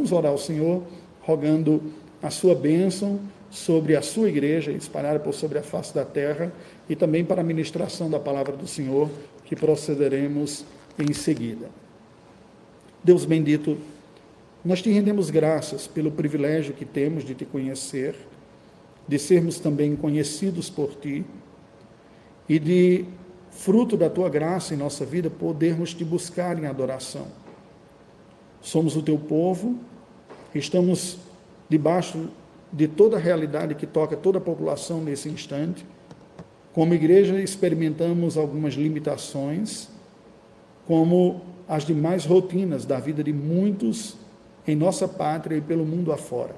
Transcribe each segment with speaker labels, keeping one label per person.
Speaker 1: Vamos orar ao Senhor, rogando a sua bênção sobre a sua igreja, espalhada por sobre a face da terra, e também para a ministração da palavra do Senhor, que procederemos em seguida. Deus bendito, nós te rendemos graças pelo privilégio que temos de te conhecer, de sermos também conhecidos por ti e de, fruto da tua graça em nossa vida, podermos te buscar em adoração. Somos o teu povo, estamos debaixo de toda a realidade que toca toda a população nesse instante. Como igreja, experimentamos algumas limitações, como as demais rotinas da vida de muitos em nossa pátria e pelo mundo afora.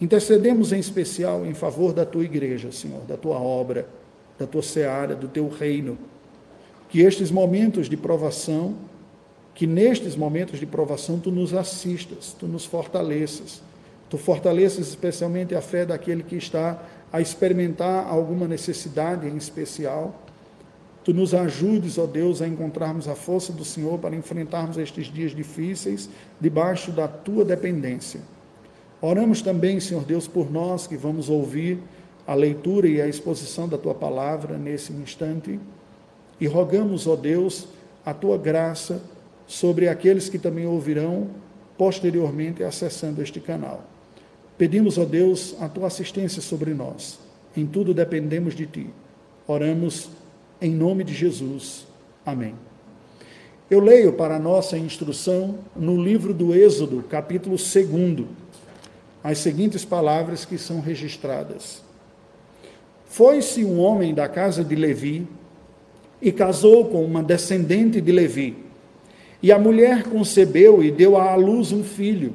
Speaker 1: Intercedemos em especial em favor da tua igreja, Senhor, da tua obra, da tua seara, do teu reino. Que estes momentos de provação, que nestes momentos de provação tu nos assistas, tu nos fortaleças Tu fortaleças especialmente a fé daquele que está a experimentar alguma necessidade em especial. Tu nos ajudes, ó Deus, a encontrarmos a força do Senhor para enfrentarmos estes dias difíceis debaixo da tua dependência. Oramos também, Senhor Deus, por nós que vamos ouvir a leitura e a exposição da tua palavra nesse instante e rogamos, ó Deus, a tua graça sobre aqueles que também ouvirão posteriormente acessando este canal. Pedimos, ó Deus, a tua assistência sobre nós. Em tudo dependemos de ti. Oramos em nome de Jesus. Amém. Eu leio para a nossa instrução no livro do Êxodo, capítulo 2, as seguintes palavras que são registradas. Foi-se um homem da casa de Levi e casou com uma descendente de Levi. E a mulher concebeu e deu à luz um filho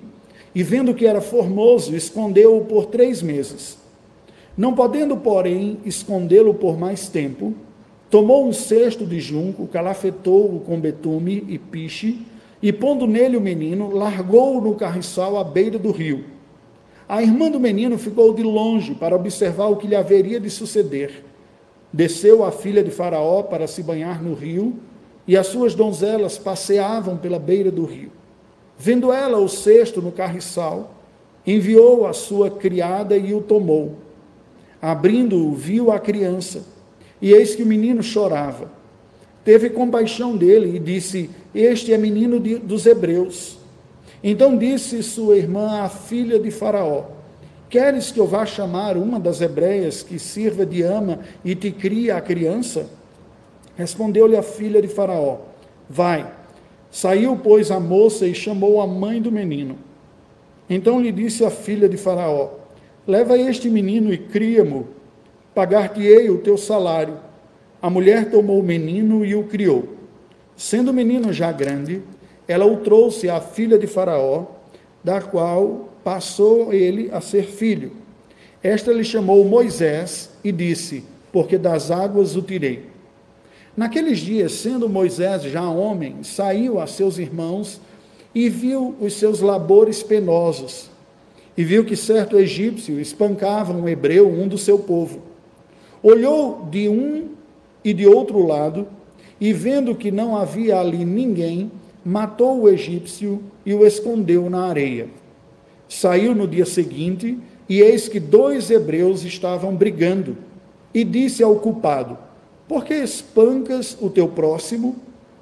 Speaker 1: e vendo que era formoso, escondeu-o por três meses. Não podendo, porém, escondê-lo por mais tempo, tomou um cesto de junco, calafetou-o com betume e piche, e pondo nele o menino, largou-o no carriçal à beira do rio. A irmã do menino ficou de longe para observar o que lhe haveria de suceder. Desceu a filha de Faraó para se banhar no rio, e as suas donzelas passeavam pela beira do rio. Vendo ela o cesto no carriçal, enviou a sua criada e o tomou. Abrindo-o, viu a criança, e eis que o menino chorava. Teve compaixão dele e disse: Este é menino de, dos hebreus. Então disse sua irmã, a filha de Faraó: Queres que eu vá chamar uma das hebreias que sirva de ama e te crie a criança? Respondeu-lhe a filha de Faraó: Vai. Saiu, pois, a moça e chamou a mãe do menino. Então lhe disse a filha de Faraó: Leva este menino e cria-mo, pagar-te-ei o teu salário. A mulher tomou o menino e o criou. Sendo o menino já grande, ela o trouxe à filha de Faraó, da qual passou ele a ser filho. Esta lhe chamou Moisés e disse: Porque das águas o tirei. Naqueles dias, sendo Moisés já homem, saiu a seus irmãos e viu os seus labores penosos, e viu que certo egípcio espancava um hebreu, um do seu povo. Olhou de um e de outro lado, e vendo que não havia ali ninguém, matou o egípcio e o escondeu na areia. Saiu no dia seguinte, e eis que dois hebreus estavam brigando, e disse ao culpado: por que espancas o teu próximo?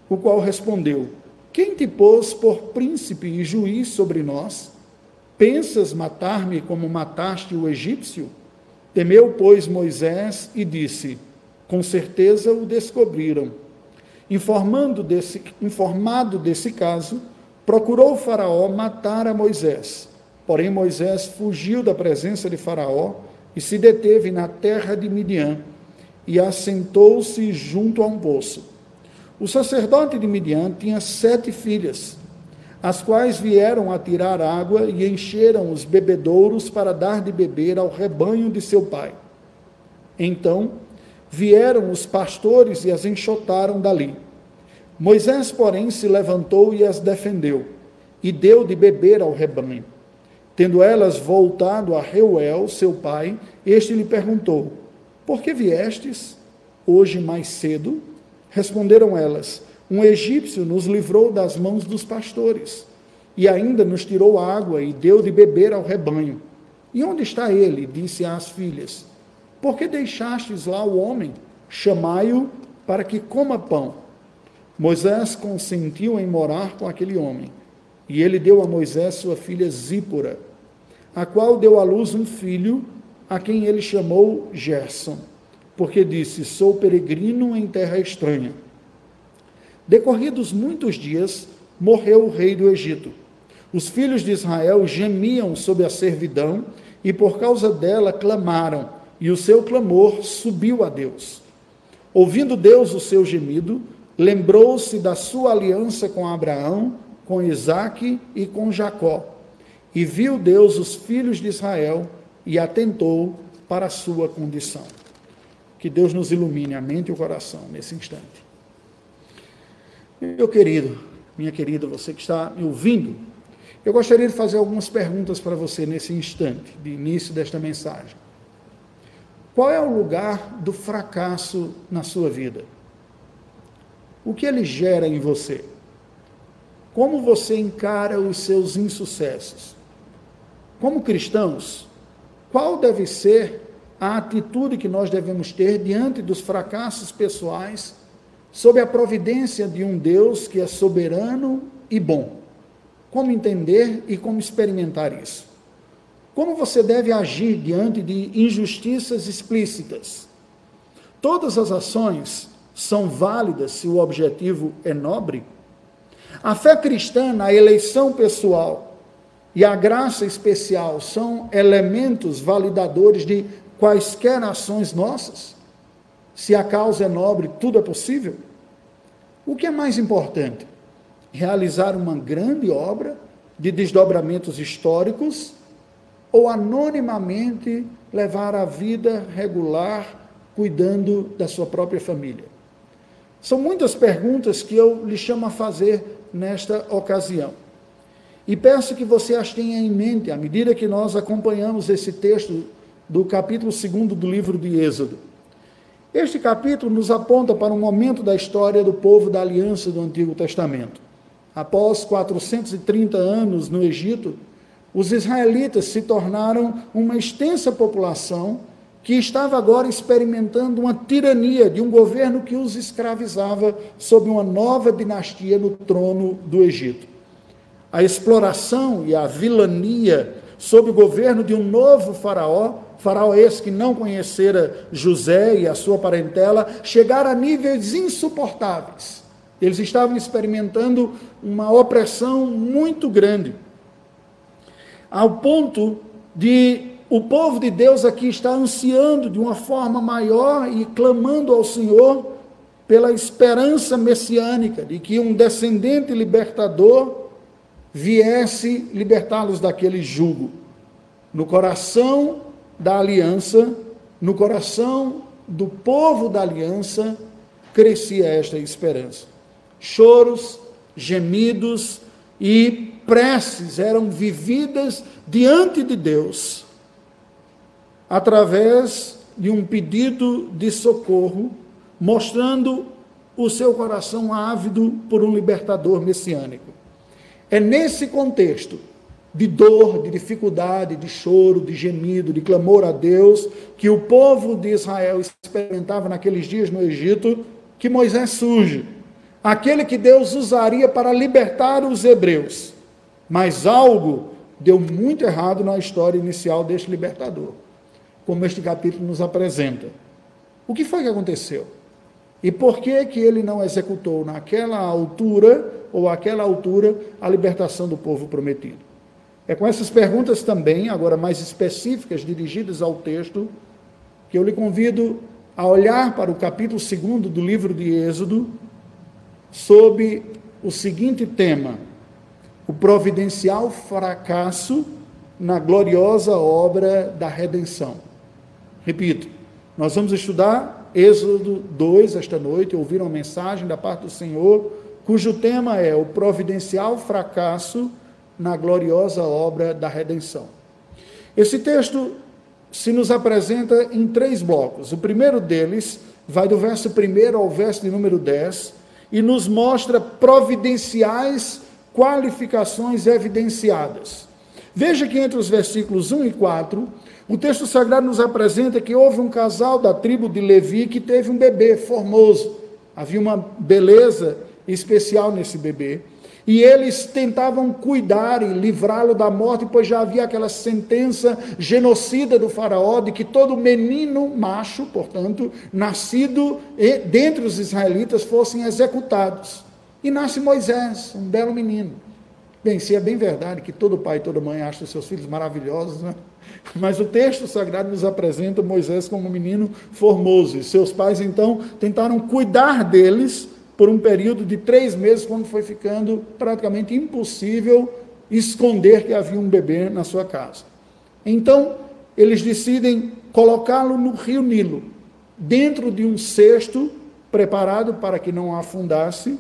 Speaker 1: O qual respondeu: Quem te pôs por príncipe e juiz sobre nós? Pensas matar-me como mataste o egípcio? Temeu, pois, Moisés e disse: Com certeza o descobriram. Desse, informado desse caso, procurou Faraó matar a Moisés. Porém, Moisés fugiu da presença de Faraó e se deteve na terra de Midian e assentou-se junto a um poço. O sacerdote de Midian tinha sete filhas, as quais vieram a tirar água e encheram os bebedouros para dar de beber ao rebanho de seu pai. Então vieram os pastores e as enxotaram dali. Moisés, porém, se levantou e as defendeu, e deu de beber ao rebanho. Tendo elas voltado a Reuel, seu pai, este lhe perguntou: por que viestes hoje mais cedo? Responderam elas: Um egípcio nos livrou das mãos dos pastores, e ainda nos tirou água e deu de beber ao rebanho. E onde está ele? disse às filhas. Por que deixastes lá o homem? Chamai-o para que coma pão. Moisés consentiu em morar com aquele homem. E ele deu a Moisés sua filha Zípora, a qual deu à luz um filho, a quem ele chamou Gerson, porque disse: Sou peregrino em terra estranha. Decorridos muitos dias, morreu o rei do Egito. Os filhos de Israel gemiam sob a servidão e por causa dela clamaram, e o seu clamor subiu a Deus. Ouvindo Deus o seu gemido, lembrou-se da sua aliança com Abraão, com Isaque e com Jacó. E viu Deus os filhos de Israel e atentou para a sua condição. Que Deus nos ilumine a mente e o coração nesse instante. Meu querido, minha querida, você que está me ouvindo, eu gostaria de fazer algumas perguntas para você nesse instante, de início desta mensagem. Qual é o lugar do fracasso na sua vida? O que ele gera em você? Como você encara os seus insucessos? Como cristãos, qual deve ser a atitude que nós devemos ter diante dos fracassos pessoais, sob a providência de um Deus que é soberano e bom? Como entender e como experimentar isso? Como você deve agir diante de injustiças explícitas? Todas as ações são válidas se o objetivo é nobre? A fé cristã na eleição pessoal e a graça especial são elementos validadores de quaisquer ações nossas? Se a causa é nobre, tudo é possível? O que é mais importante? Realizar uma grande obra de desdobramentos históricos ou anonimamente levar a vida regular cuidando da sua própria família? São muitas perguntas que eu lhe chamo a fazer nesta ocasião. E peço que você as tenha em mente à medida que nós acompanhamos esse texto do capítulo 2 do livro de Êxodo. Este capítulo nos aponta para um momento da história do povo da aliança do Antigo Testamento. Após 430 anos no Egito, os israelitas se tornaram uma extensa população que estava agora experimentando uma tirania de um governo que os escravizava sob uma nova dinastia no trono do Egito. A exploração e a vilania sob o governo de um novo faraó, faraó esse que não conhecera José e a sua parentela, chegaram a níveis insuportáveis. Eles estavam experimentando uma opressão muito grande, ao ponto de o povo de Deus aqui está ansiando de uma forma maior e clamando ao Senhor pela esperança messiânica de que um descendente libertador viesse libertá-los daquele jugo. No coração da aliança, no coração do povo da aliança, crescia esta esperança. Choros, gemidos e preces eram vividas diante de Deus através de um pedido de socorro, mostrando o seu coração ávido por um libertador messiânico. É nesse contexto de dor, de dificuldade, de choro, de gemido, de clamor a Deus, que o povo de Israel experimentava naqueles dias no Egito, que Moisés surge. Aquele que Deus usaria para libertar os hebreus. Mas algo deu muito errado na história inicial deste libertador como este capítulo nos apresenta. O que foi que aconteceu? E por que que ele não executou naquela altura ou aquela altura a libertação do povo prometido? É com essas perguntas também, agora mais específicas, dirigidas ao texto, que eu lhe convido a olhar para o capítulo 2 do livro de Êxodo, sob o seguinte tema: o providencial fracasso na gloriosa obra da redenção. Repito, nós vamos estudar Êxodo 2 esta noite, ouvir uma mensagem da parte do Senhor, cujo tema é o providencial fracasso na gloriosa obra da redenção. Esse texto se nos apresenta em três blocos. O primeiro deles vai do verso 1 ao verso de número 10 e nos mostra providenciais qualificações evidenciadas. Veja que entre os versículos 1 e 4, o texto sagrado nos apresenta que houve um casal da tribo de Levi que teve um bebê formoso. Havia uma beleza especial nesse bebê. E eles tentavam cuidar e livrá-lo da morte, pois já havia aquela sentença genocida do Faraó de que todo menino macho, portanto, nascido dentre os israelitas, fossem executados. E nasce Moisés, um belo menino. Bem, se é bem verdade que todo pai e toda mãe acham seus filhos maravilhosos, né? mas o texto sagrado nos apresenta Moisés como um menino formoso. E seus pais, então, tentaram cuidar deles por um período de três meses, quando foi ficando praticamente impossível esconder que havia um bebê na sua casa. Então, eles decidem colocá-lo no rio Nilo, dentro de um cesto preparado para que não afundasse,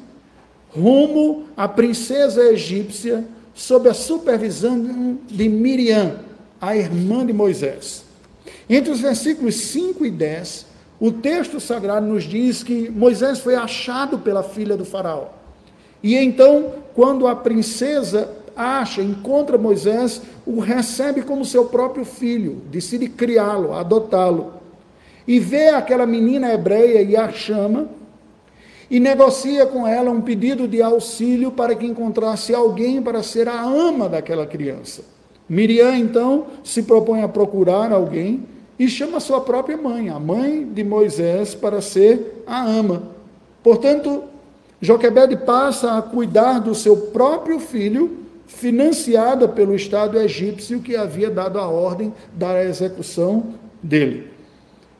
Speaker 1: rumo à princesa egípcia, sob a supervisão de Miriam, a irmã de Moisés. Entre os versículos 5 e 10, o texto sagrado nos diz que Moisés foi achado pela filha do faraó. E então, quando a princesa acha, encontra Moisés, o recebe como seu próprio filho, decide criá-lo, adotá-lo. E vê aquela menina hebreia e a chama, e negocia com ela um pedido de auxílio para que encontrasse alguém para ser a ama daquela criança. Miriam, então, se propõe a procurar alguém e chama sua própria mãe, a mãe de Moisés, para ser a ama. Portanto, Joquebede passa a cuidar do seu próprio filho, financiada pelo Estado egípcio que havia dado a ordem da execução dele.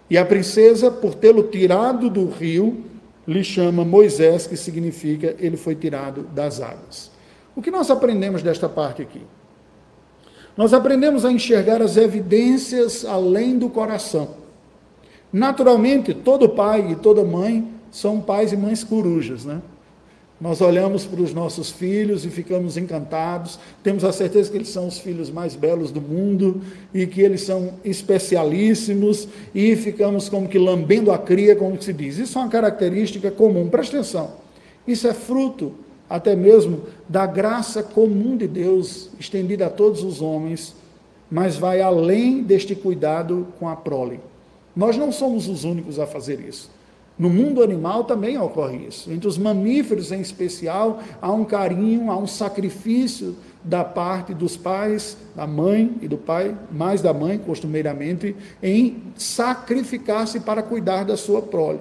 Speaker 1: E a princesa, por tê-lo tirado do rio, lhe chama Moisés, que significa ele foi tirado das águas. O que nós aprendemos desta parte aqui? Nós aprendemos a enxergar as evidências além do coração. Naturalmente, todo pai e toda mãe são pais e mães corujas, né? Nós olhamos para os nossos filhos e ficamos encantados, temos a certeza que eles são os filhos mais belos do mundo e que eles são especialíssimos e ficamos como que lambendo a cria, como se diz. Isso é uma característica comum, presta atenção. Isso é fruto até mesmo da graça comum de Deus estendida a todos os homens, mas vai além deste cuidado com a prole. Nós não somos os únicos a fazer isso. No mundo animal também ocorre isso. Entre os mamíferos, em especial, há um carinho, há um sacrifício da parte dos pais, da mãe e do pai, mais da mãe, costumeiramente, em sacrificar-se para cuidar da sua prole.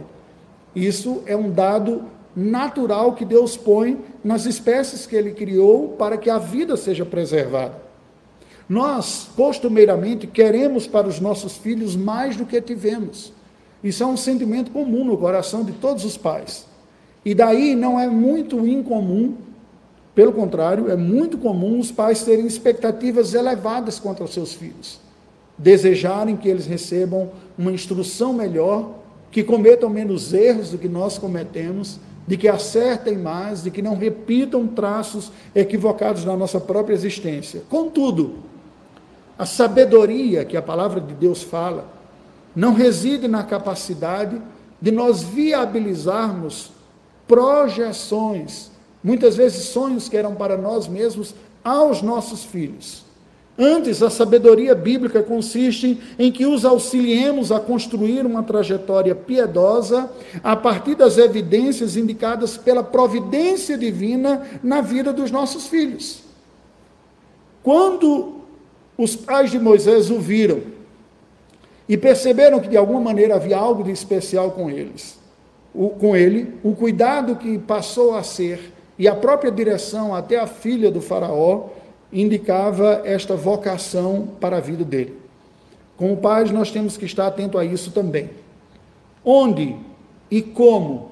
Speaker 1: Isso é um dado natural que Deus põe nas espécies que ele criou para que a vida seja preservada. Nós, costumeiramente, queremos para os nossos filhos mais do que tivemos. Isso é um sentimento comum no coração de todos os pais. E daí não é muito incomum, pelo contrário, é muito comum os pais terem expectativas elevadas contra os seus filhos, desejarem que eles recebam uma instrução melhor, que cometam menos erros do que nós cometemos de que acertem mais, de que não repitam traços equivocados na nossa própria existência. Contudo, a sabedoria que a palavra de Deus fala não reside na capacidade de nós viabilizarmos projeções, muitas vezes sonhos que eram para nós mesmos, aos nossos filhos. Antes, a sabedoria bíblica consiste em que os auxiliemos a construir uma trajetória piedosa a partir das evidências indicadas pela providência divina na vida dos nossos filhos. Quando os pais de Moisés o viram e perceberam que de alguma maneira havia algo de especial com eles, com ele, o cuidado que passou a ser e a própria direção até a filha do faraó indicava esta vocação para a vida dele. Como pais, nós temos que estar atento a isso também. Onde e como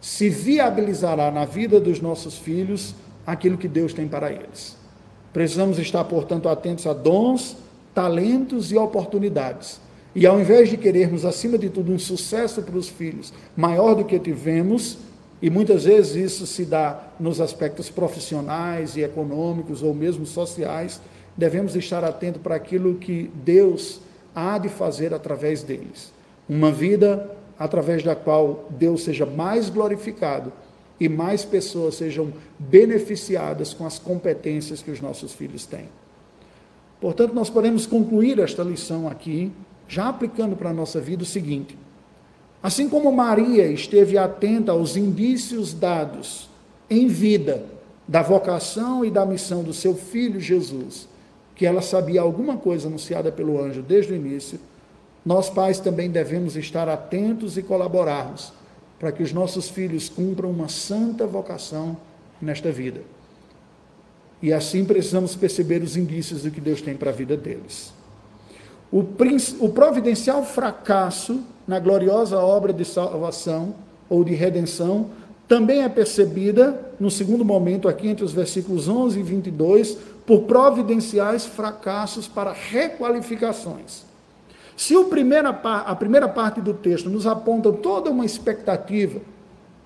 Speaker 1: se viabilizará na vida dos nossos filhos aquilo que Deus tem para eles. Precisamos estar, portanto, atentos a dons, talentos e oportunidades. E ao invés de querermos, acima de tudo, um sucesso para os filhos maior do que tivemos, e muitas vezes isso se dá nos aspectos profissionais e econômicos ou mesmo sociais. Devemos estar atentos para aquilo que Deus há de fazer através deles. Uma vida através da qual Deus seja mais glorificado e mais pessoas sejam beneficiadas com as competências que os nossos filhos têm. Portanto, nós podemos concluir esta lição aqui, já aplicando para a nossa vida o seguinte: assim como Maria esteve atenta aos indícios dados em vida da vocação e da missão do seu filho Jesus, que ela sabia alguma coisa anunciada pelo anjo desde o início, nós pais também devemos estar atentos e colaborarmos para que os nossos filhos cumpram uma santa vocação nesta vida. E assim precisamos perceber os indícios do que Deus tem para a vida deles. O, providencial fracasso na gloriosa obra de salvação ou de redenção também é percebida, no segundo momento, aqui entre os versículos 11 e 22, por providenciais fracassos para requalificações. Se o primeira, a primeira parte do texto nos aponta toda uma expectativa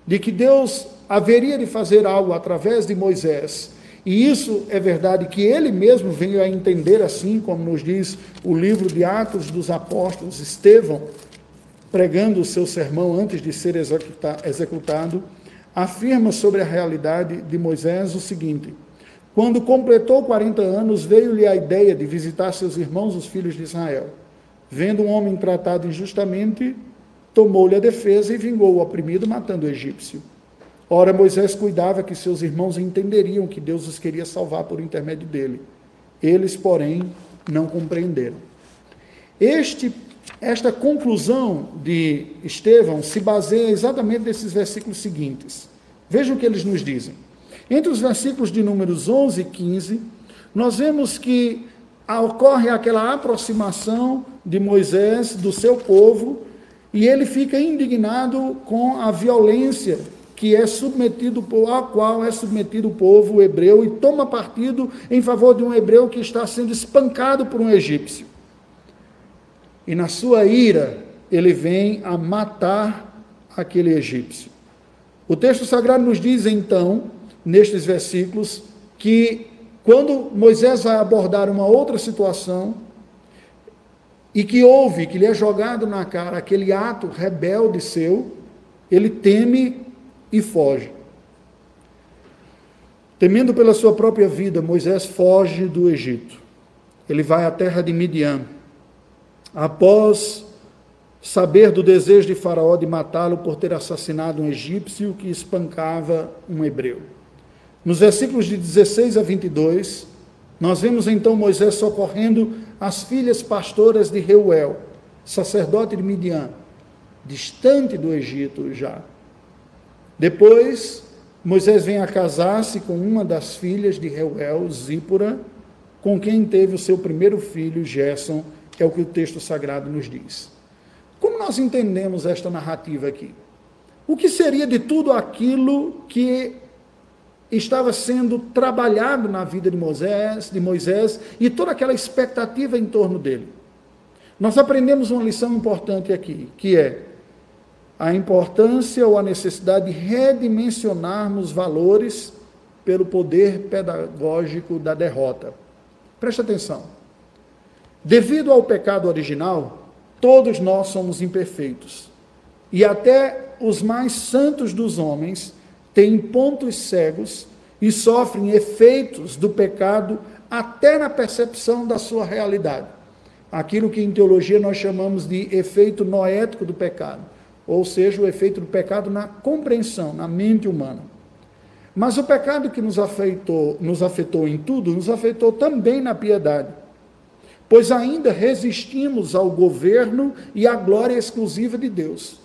Speaker 1: de que Deus haveria de fazer algo através de Moisés, e isso é verdade que ele mesmo veio a entender assim, como nos diz o livro de Atos dos Apóstolos, Estevão, pregando o seu sermão antes de ser executado, afirma sobre a realidade de Moisés o seguinte: Quando completou 40 anos, veio-lhe a ideia de visitar seus irmãos, os filhos de Israel. Vendo um homem tratado injustamente, tomou-lhe a defesa e vingou o oprimido, matando o egípcio. Ora, Moisés cuidava que seus irmãos entenderiam que Deus os queria salvar por intermédio dele. Eles, porém, não compreenderam. Este, esta conclusão de Estevão se baseia exatamente nesses versículos seguintes. Vejam o que eles nos dizem. Entre os versículos de números 11 e 15, nós vemos que ocorre aquela aproximação de Moisés do seu povo e ele fica indignado com a violência que é submetido a qual é submetido o povo hebreu e toma partido em favor de um hebreu que está sendo espancado por um egípcio. E na sua ira, ele vem a matar aquele egípcio. O texto sagrado nos diz então, nestes versículos, que quando Moisés vai abordar uma outra situação, e que ouve que lhe é jogado na cara aquele ato rebelde seu, ele teme e foge. Temendo pela sua própria vida, Moisés foge do Egito. Ele vai à terra de Midian. Após saber do desejo de Faraó de matá-lo por ter assassinado um egípcio que espancava um hebreu. Nos versículos de 16 a 22, nós vemos então Moisés socorrendo as filhas pastoras de Reuel, sacerdote de Midian, distante do Egito já. Depois, Moisés vem a casar-se com uma das filhas de Reuel, Zípora, com quem teve o seu primeiro filho, Gerson, é o que o texto sagrado nos diz. Como nós entendemos esta narrativa aqui? O que seria de tudo aquilo que estava sendo trabalhado na vida de Moisés, de Moisés e toda aquela expectativa em torno dele. Nós aprendemos uma lição importante aqui, que é a importância ou a necessidade de redimensionarmos valores pelo poder pedagógico da derrota. Preste atenção. Devido ao pecado original, todos nós somos imperfeitos. E até os mais santos dos homens têm pontos cegos e sofrem efeitos do pecado até na percepção da sua realidade. Aquilo que em teologia nós chamamos de efeito noético do pecado, ou seja, o efeito do pecado na compreensão, na mente humana. Mas o pecado que nos afetou, nos afetou em tudo, nos afetou também na piedade. Pois ainda resistimos ao governo e à glória exclusiva de Deus.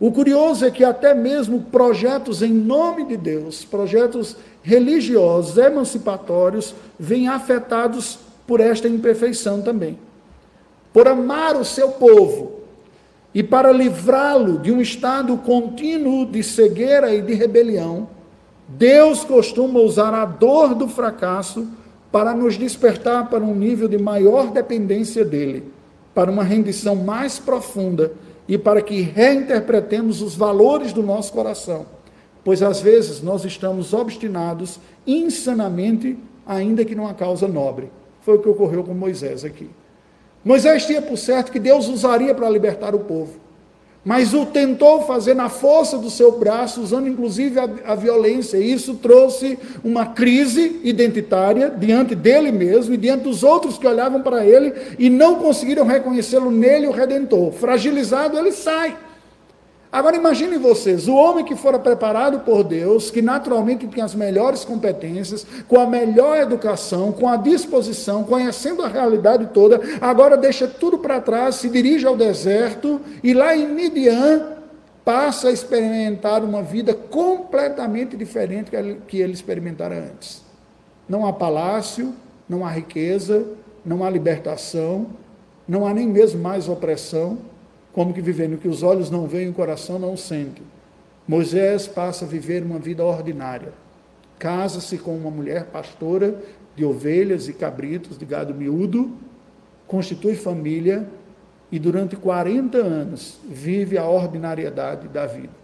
Speaker 1: O curioso é que até mesmo projetos em nome de Deus, projetos religiosos, emancipatórios, vêm afetados por esta imperfeição também. Por amar o seu povo e para livrá-lo de um estado contínuo de cegueira e de rebelião, Deus costuma usar a dor do fracasso para nos despertar para um nível de maior dependência dele, para uma rendição mais profunda e para que reinterpretemos os valores do nosso coração, pois às vezes nós estamos obstinados insanamente, ainda que numa causa nobre. Foi o que ocorreu com Moisés aqui. Moisés tinha por certo que Deus usaria para libertar o povo. Mas o tentou fazer na força do seu braço, usando inclusive a, a violência. E isso trouxe uma crise identitária diante dele mesmo e diante dos outros que olhavam para ele e não conseguiram reconhecê-lo nele, o redentor. Fragilizado, ele sai. Agora imagine vocês, o homem que fora preparado por Deus, que naturalmente tem as melhores competências, com a melhor educação, com a disposição, conhecendo a realidade toda, agora deixa tudo para trás, se dirige ao deserto e lá em Midian passa a experimentar uma vida completamente diferente que ele experimentara antes. Não há palácio, não há riqueza, não há libertação, não há nem mesmo mais opressão como que vivendo que os olhos não veem, o coração não sente. Moisés passa a viver uma vida ordinária. Casa-se com uma mulher pastora de ovelhas e cabritos, de gado miúdo, constitui família e durante 40 anos vive a ordinariedade da vida.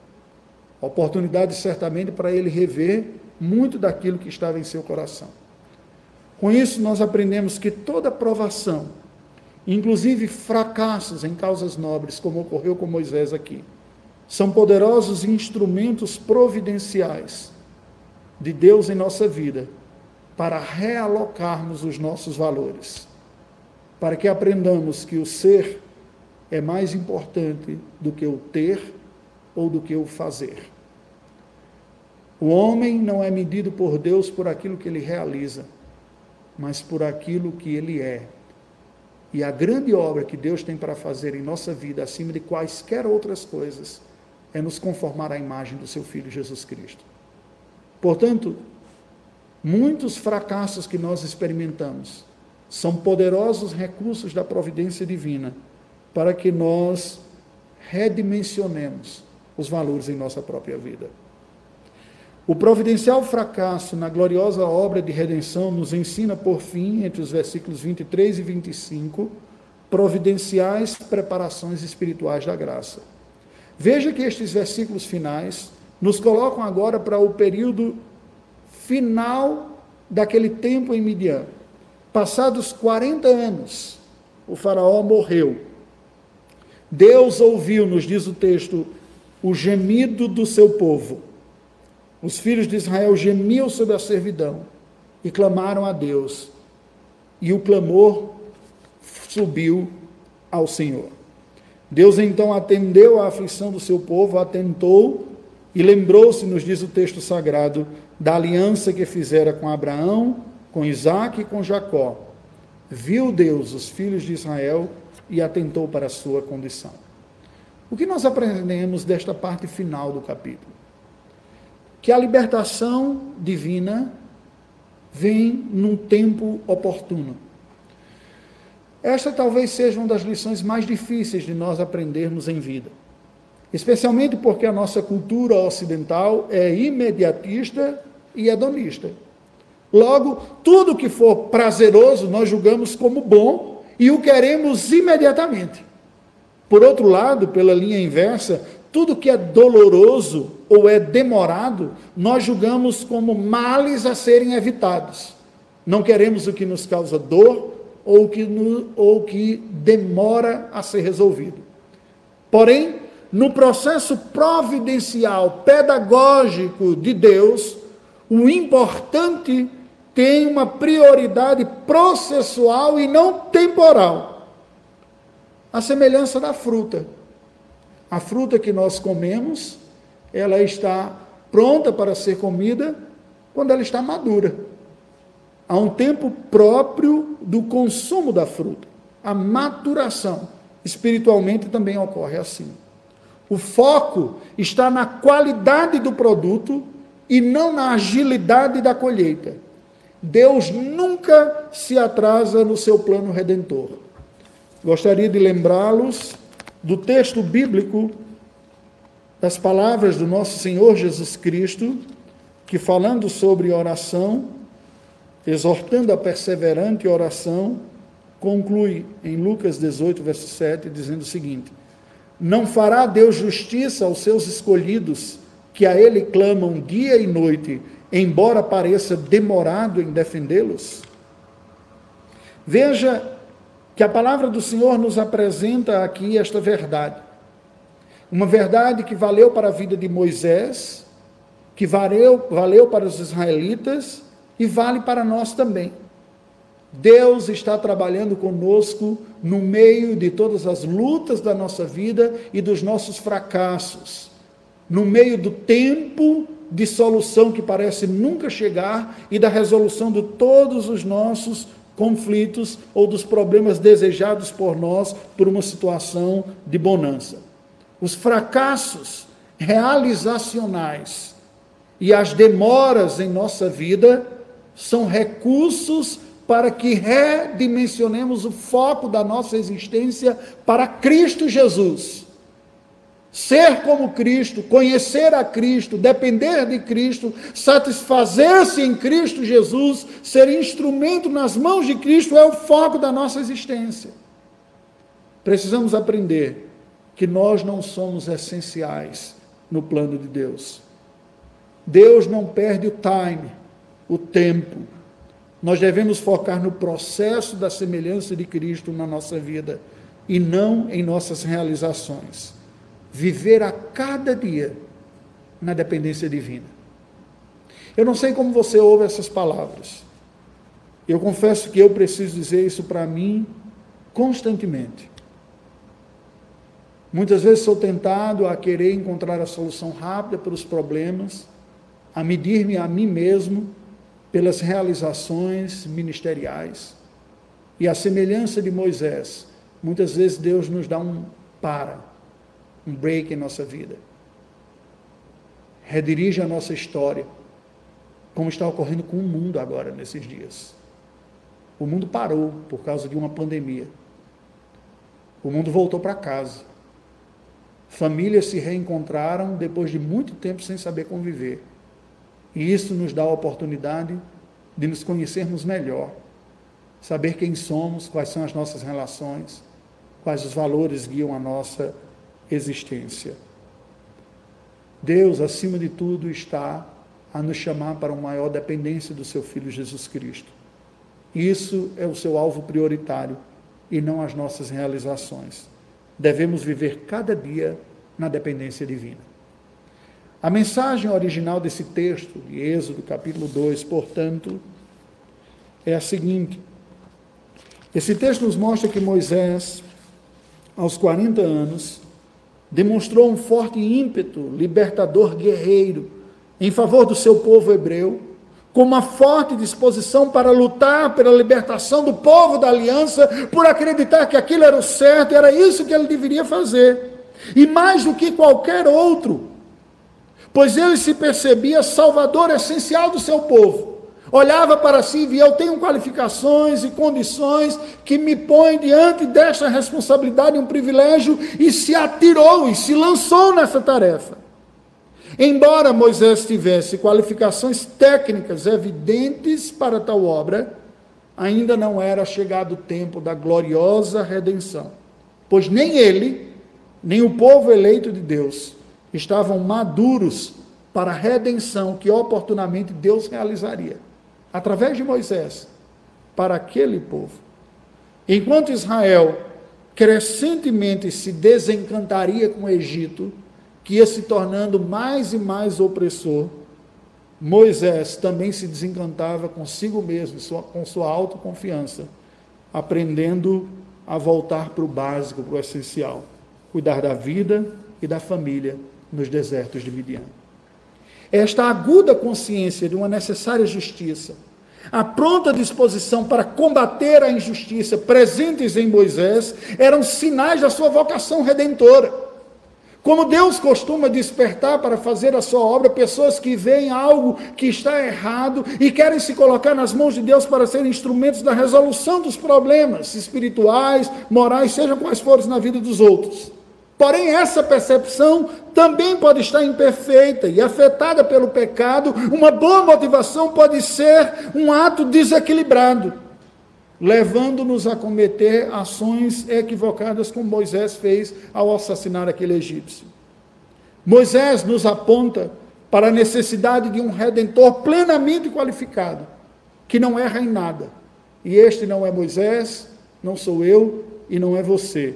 Speaker 1: Oportunidade certamente para ele rever muito daquilo que estava em seu coração. Com isso, nós aprendemos que toda provação, inclusive fracassos em causas nobres, como ocorreu com Moisés aqui, são poderosos instrumentos providenciais de Deus em nossa vida para realocarmos os nossos valores, para que aprendamos que o ser é mais importante do que o ter ou do que o fazer. O homem não é medido por Deus por aquilo que ele realiza, mas por aquilo que ele é e a grande obra que Deus tem para fazer em nossa vida, acima de quaisquer outras coisas, é nos conformar à imagem do seu Filho Jesus Cristo. Portanto, muitos fracassos que nós experimentamos são poderosos recursos da providência divina para que nós redimensionemos os valores em nossa própria vida. O providencial fracasso na gloriosa obra de redenção nos ensina, por fim, entre os versículos 23 e 25, providenciais preparações espirituais da graça. Veja que estes versículos finais nos colocam agora para o período final daquele tempo em Midian. Passados 40 anos, o Faraó morreu. Deus ouviu, nos diz o texto, o gemido do seu povo os filhos de Israel gemiam sob a servidão e clamaram a Deus. E o clamor subiu ao Senhor. Deus então atendeu à aflição do seu povo, atentou e lembrou-se, nos diz o texto sagrado, da aliança que fizera com Abraão, com Isaac e com Jacó. Viu Deus os filhos de Israel e atentou para a sua condição. O que nós aprendemos desta parte final do capítulo? Que a libertação divina vem num tempo oportuno. Esta talvez seja uma das lições mais difíceis de nós aprendermos em vida. Especialmente porque a nossa cultura ocidental é imediatista e hedonista. Logo, tudo que for prazeroso nós julgamos como bom e o queremos imediatamente. Por outro lado, pela linha inversa, tudo que é doloroso ou é demorado, nós julgamos como males a serem evitados. Não queremos o que nos causa dor ou que, no, ou que demora a ser resolvido. Porém, no processo providencial, pedagógico de Deus, o importante tem uma prioridade processual e não temporal. A semelhança da fruta. A fruta que nós comemos, ela está pronta para ser comida quando ela está madura. Há um tempo próprio do consumo da fruta, a maturação. Espiritualmente também ocorre assim. O foco está na qualidade do produto e não na agilidade da colheita. Deus nunca se atrasa no seu plano redentor. Gostaria de lembrá-los do texto bíblico, das palavras do nosso Senhor Jesus Cristo, que falando sobre oração, exortando a perseverante oração, conclui em Lucas 18, verso 7, dizendo o seguinte: Não fará Deus justiça aos seus escolhidos, que a Ele clamam dia e noite, embora pareça demorado em defendê-los? Veja que a palavra do Senhor nos apresenta aqui esta verdade. Uma verdade que valeu para a vida de Moisés, que valeu, valeu para os israelitas e vale para nós também. Deus está trabalhando conosco no meio de todas as lutas da nossa vida e dos nossos fracassos, no meio do tempo de solução que parece nunca chegar e da resolução de todos os nossos conflitos ou dos problemas desejados por nós por uma situação de bonança. Os fracassos realizacionais e as demoras em nossa vida são recursos para que redimensionemos o foco da nossa existência para Cristo Jesus. Ser como Cristo, conhecer a Cristo, depender de Cristo, satisfazer-se em Cristo Jesus, ser instrumento nas mãos de Cristo é o foco da nossa existência. Precisamos aprender que nós não somos essenciais no plano de Deus. Deus não perde o time, o tempo nós devemos focar no processo da semelhança de Cristo na nossa vida e não em nossas realizações. Viver a cada dia na dependência divina. Eu não sei como você ouve essas palavras. Eu confesso que eu preciso dizer isso para mim constantemente. Muitas vezes sou tentado a querer encontrar a solução rápida para os problemas, a medir-me a mim mesmo pelas realizações ministeriais. E a semelhança de Moisés, muitas vezes Deus nos dá um para, um break em nossa vida. Redirige a nossa história, como está ocorrendo com o mundo agora, nesses dias. O mundo parou por causa de uma pandemia. O mundo voltou para casa. Famílias se reencontraram depois de muito tempo sem saber conviver. E isso nos dá a oportunidade de nos conhecermos melhor, saber quem somos, quais são as nossas relações, quais os valores guiam a nossa existência. Deus, acima de tudo, está a nos chamar para uma maior dependência do seu Filho Jesus Cristo. Isso é o seu alvo prioritário e não as nossas realizações. Devemos viver cada dia na dependência divina. A mensagem original desse texto, de Êxodo, capítulo 2, portanto, é a seguinte: esse texto nos mostra que Moisés, aos 40 anos, demonstrou um forte ímpeto libertador guerreiro em favor do seu povo hebreu, com uma forte disposição para lutar pela libertação do povo da aliança, por acreditar que aquilo era o certo, era isso que ele deveria fazer. E mais do que qualquer outro, pois ele se percebia salvador essencial do seu povo. Olhava para si e via: eu tenho qualificações e condições que me põem diante desta responsabilidade, um privilégio, e se atirou e se lançou nessa tarefa. Embora Moisés tivesse qualificações técnicas evidentes para tal obra, ainda não era chegado o tempo da gloriosa redenção, pois nem ele, nem o povo eleito de Deus estavam maduros para a redenção que oportunamente Deus realizaria, através de Moisés, para aquele povo. Enquanto Israel crescentemente se desencantaria com o Egito, que ia se tornando mais e mais opressor, Moisés também se desencantava consigo mesmo, com sua autoconfiança, aprendendo a voltar para o básico, para o essencial: cuidar da vida e da família nos desertos de Midian. Esta aguda consciência de uma necessária justiça, a pronta disposição para combater a injustiça presentes em Moisés, eram sinais da sua vocação redentora. Como Deus costuma despertar para fazer a sua obra pessoas que veem algo que está errado e querem se colocar nas mãos de Deus para serem instrumentos da resolução dos problemas espirituais, morais, sejam quais forem na vida dos outros. Porém, essa percepção também pode estar imperfeita e afetada pelo pecado. Uma boa motivação pode ser um ato desequilibrado, levando-nos a cometer ações equivocadas, como Moisés fez ao assassinar aquele egípcio. Moisés nos aponta para a necessidade de um redentor plenamente qualificado, que não erra em nada. E este não é Moisés, não sou eu e não é você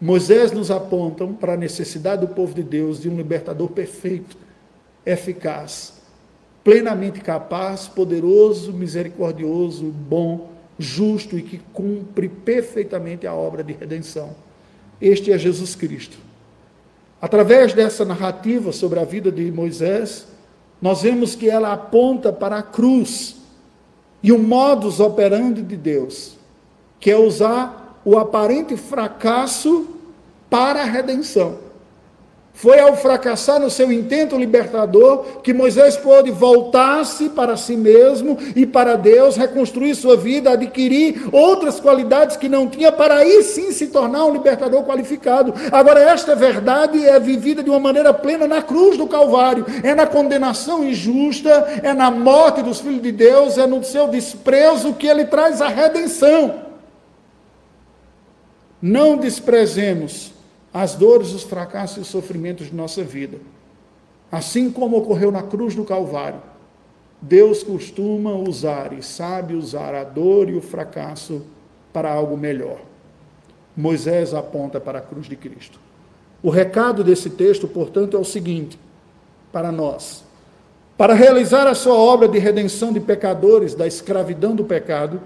Speaker 1: Moisés nos apontam para a necessidade do povo de Deus de um libertador perfeito, eficaz, plenamente capaz, poderoso, misericordioso, bom, justo e que cumpre perfeitamente a obra de redenção. Este é Jesus Cristo. Através dessa narrativa sobre a vida de Moisés, nós vemos que ela aponta para a cruz e o modus operandi de Deus, que é usar o aparente fracasso para a redenção. Foi ao fracassar no seu intento libertador que Moisés pôde voltar-se para si mesmo e para Deus, reconstruir sua vida, adquirir outras qualidades que não tinha, para aí sim se tornar um libertador qualificado. Agora, esta verdade é vivida de uma maneira plena na cruz do Calvário, é na condenação injusta, é na morte dos filhos de Deus, é no seu desprezo que ele traz a redenção. Não desprezemos as dores, os fracassos e os sofrimentos de nossa vida. Assim como ocorreu na cruz do Calvário, Deus costuma usar e sabe usar a dor e o fracasso para algo melhor. Moisés aponta para a cruz de Cristo. O recado desse texto, portanto, é o seguinte: para nós, para realizar a sua obra de redenção de pecadores da escravidão do pecado,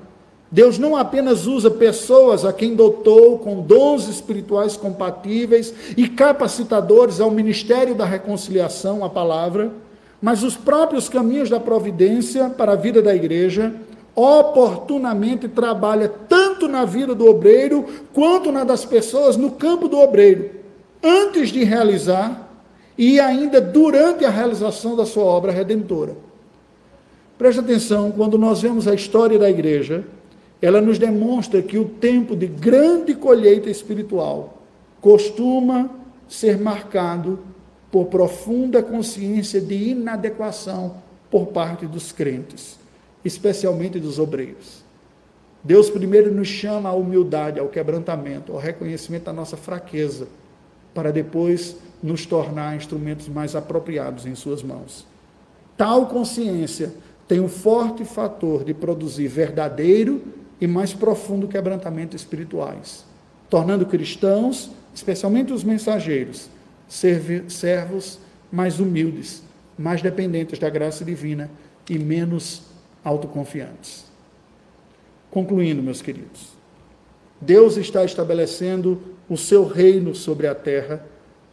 Speaker 1: Deus não apenas usa pessoas a quem dotou com dons espirituais compatíveis e capacitadores ao ministério da reconciliação, a palavra, mas os próprios caminhos da providência para a vida da igreja, oportunamente trabalha tanto na vida do obreiro quanto na das pessoas no campo do obreiro, antes de realizar e ainda durante a realização da sua obra redentora. Preste atenção, quando nós vemos a história da igreja, ela nos demonstra que o tempo de grande colheita espiritual costuma ser marcado por profunda consciência de inadequação por parte dos crentes, especialmente dos obreiros. Deus primeiro nos chama à humildade, ao quebrantamento, ao reconhecimento da nossa fraqueza, para depois nos tornar instrumentos mais apropriados em Suas mãos. Tal consciência tem o forte fator de produzir verdadeiro e mais profundo quebrantamento espirituais, tornando cristãos, especialmente os mensageiros, servos mais humildes, mais dependentes da graça divina e menos autoconfiantes. Concluindo, meus queridos, Deus está estabelecendo o seu reino sobre a terra,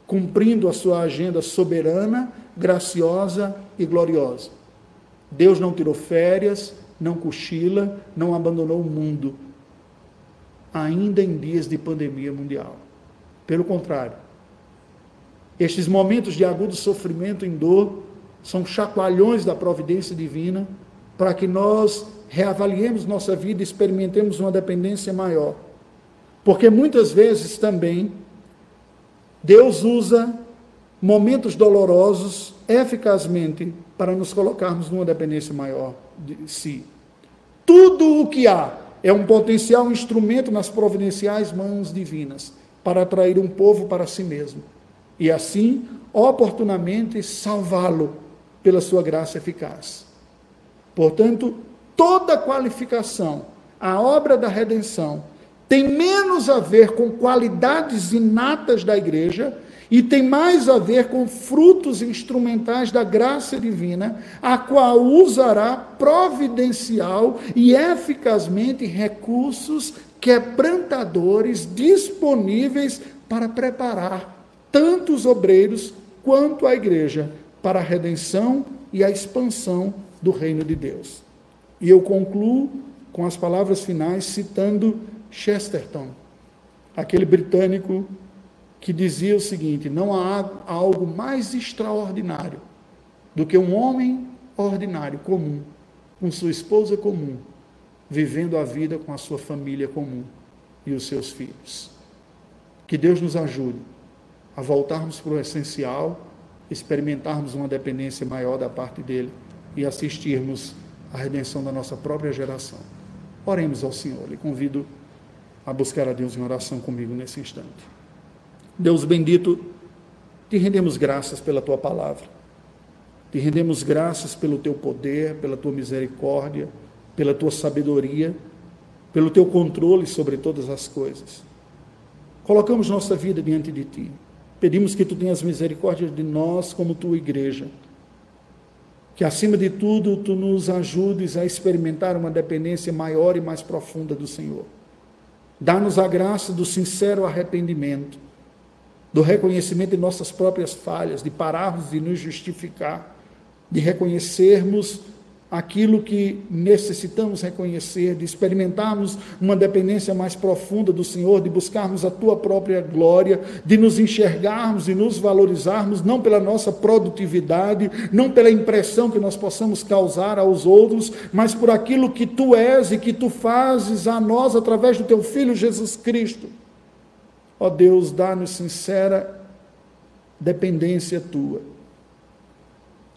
Speaker 1: cumprindo a sua agenda soberana, graciosa e gloriosa. Deus não tirou férias, não cochila, não abandonou o mundo, ainda em dias de pandemia mundial. Pelo contrário, estes momentos de agudo sofrimento e dor são chacoalhões da providência divina para que nós reavaliemos nossa vida e experimentemos uma dependência maior. Porque muitas vezes também Deus usa momentos dolorosos eficazmente para nos colocarmos numa dependência maior de si. Tudo o que há é um potencial instrumento nas providenciais mãos divinas para atrair um povo para si mesmo e assim oportunamente salvá-lo pela sua graça eficaz. Portanto, toda qualificação, a obra da redenção, tem menos a ver com qualidades inatas da igreja e tem mais a ver com frutos instrumentais da graça divina, a qual usará providencial e eficazmente recursos quebrantadores disponíveis para preparar tanto os obreiros quanto a igreja para a redenção e a expansão do reino de Deus. E eu concluo com as palavras finais citando Chesterton, aquele britânico que dizia o seguinte: não há algo mais extraordinário do que um homem ordinário, comum, com sua esposa comum, vivendo a vida com a sua família comum e os seus filhos. Que Deus nos ajude a voltarmos para o essencial, experimentarmos uma dependência maior da parte dele e assistirmos à redenção da nossa própria geração. Oremos ao Senhor. Lhe convido a buscar a Deus em oração comigo nesse instante. Deus bendito, te rendemos graças pela tua palavra. Te rendemos graças pelo teu poder, pela tua misericórdia, pela tua sabedoria, pelo teu controle sobre todas as coisas. colocamos nossa vida diante de Ti. Pedimos que Tu tenhas misericórdia de nós como Tua igreja. Que, acima de tudo, Tu nos ajudes a experimentar uma dependência maior e mais profunda do Senhor. Dá-nos a graça do sincero arrependimento, do reconhecimento de nossas próprias falhas, de pararmos de nos justificar, de reconhecermos aquilo que necessitamos reconhecer, de experimentarmos uma dependência mais profunda do Senhor, de buscarmos a tua própria glória, de nos enxergarmos e nos valorizarmos não pela nossa produtividade, não pela impressão que nós possamos causar aos outros, mas por aquilo que tu és e que tu fazes a nós através do teu filho Jesus Cristo. Ó Deus, dá-nos sincera dependência tua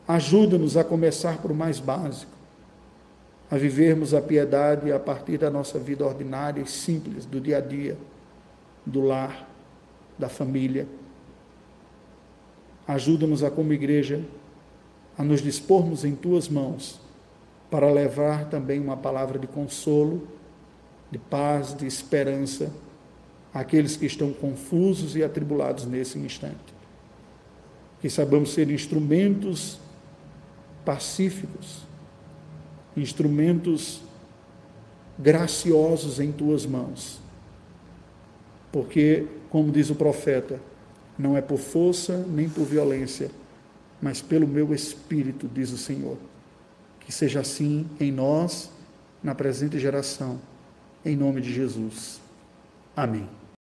Speaker 1: Ajuda-nos a começar por mais básico, a vivermos a piedade a partir da nossa vida ordinária e simples, do dia a dia, do lar, da família. Ajuda-nos a, como igreja, a nos dispormos em tuas mãos para levar também uma palavra de consolo, de paz, de esperança àqueles que estão confusos e atribulados nesse instante. Que saibamos ser instrumentos pacíficos, instrumentos graciosos em tuas mãos. Porque, como diz o profeta, não é por força nem por violência, mas pelo meu espírito, diz o Senhor. Que seja assim em nós, na presente geração, em nome de Jesus. Amém.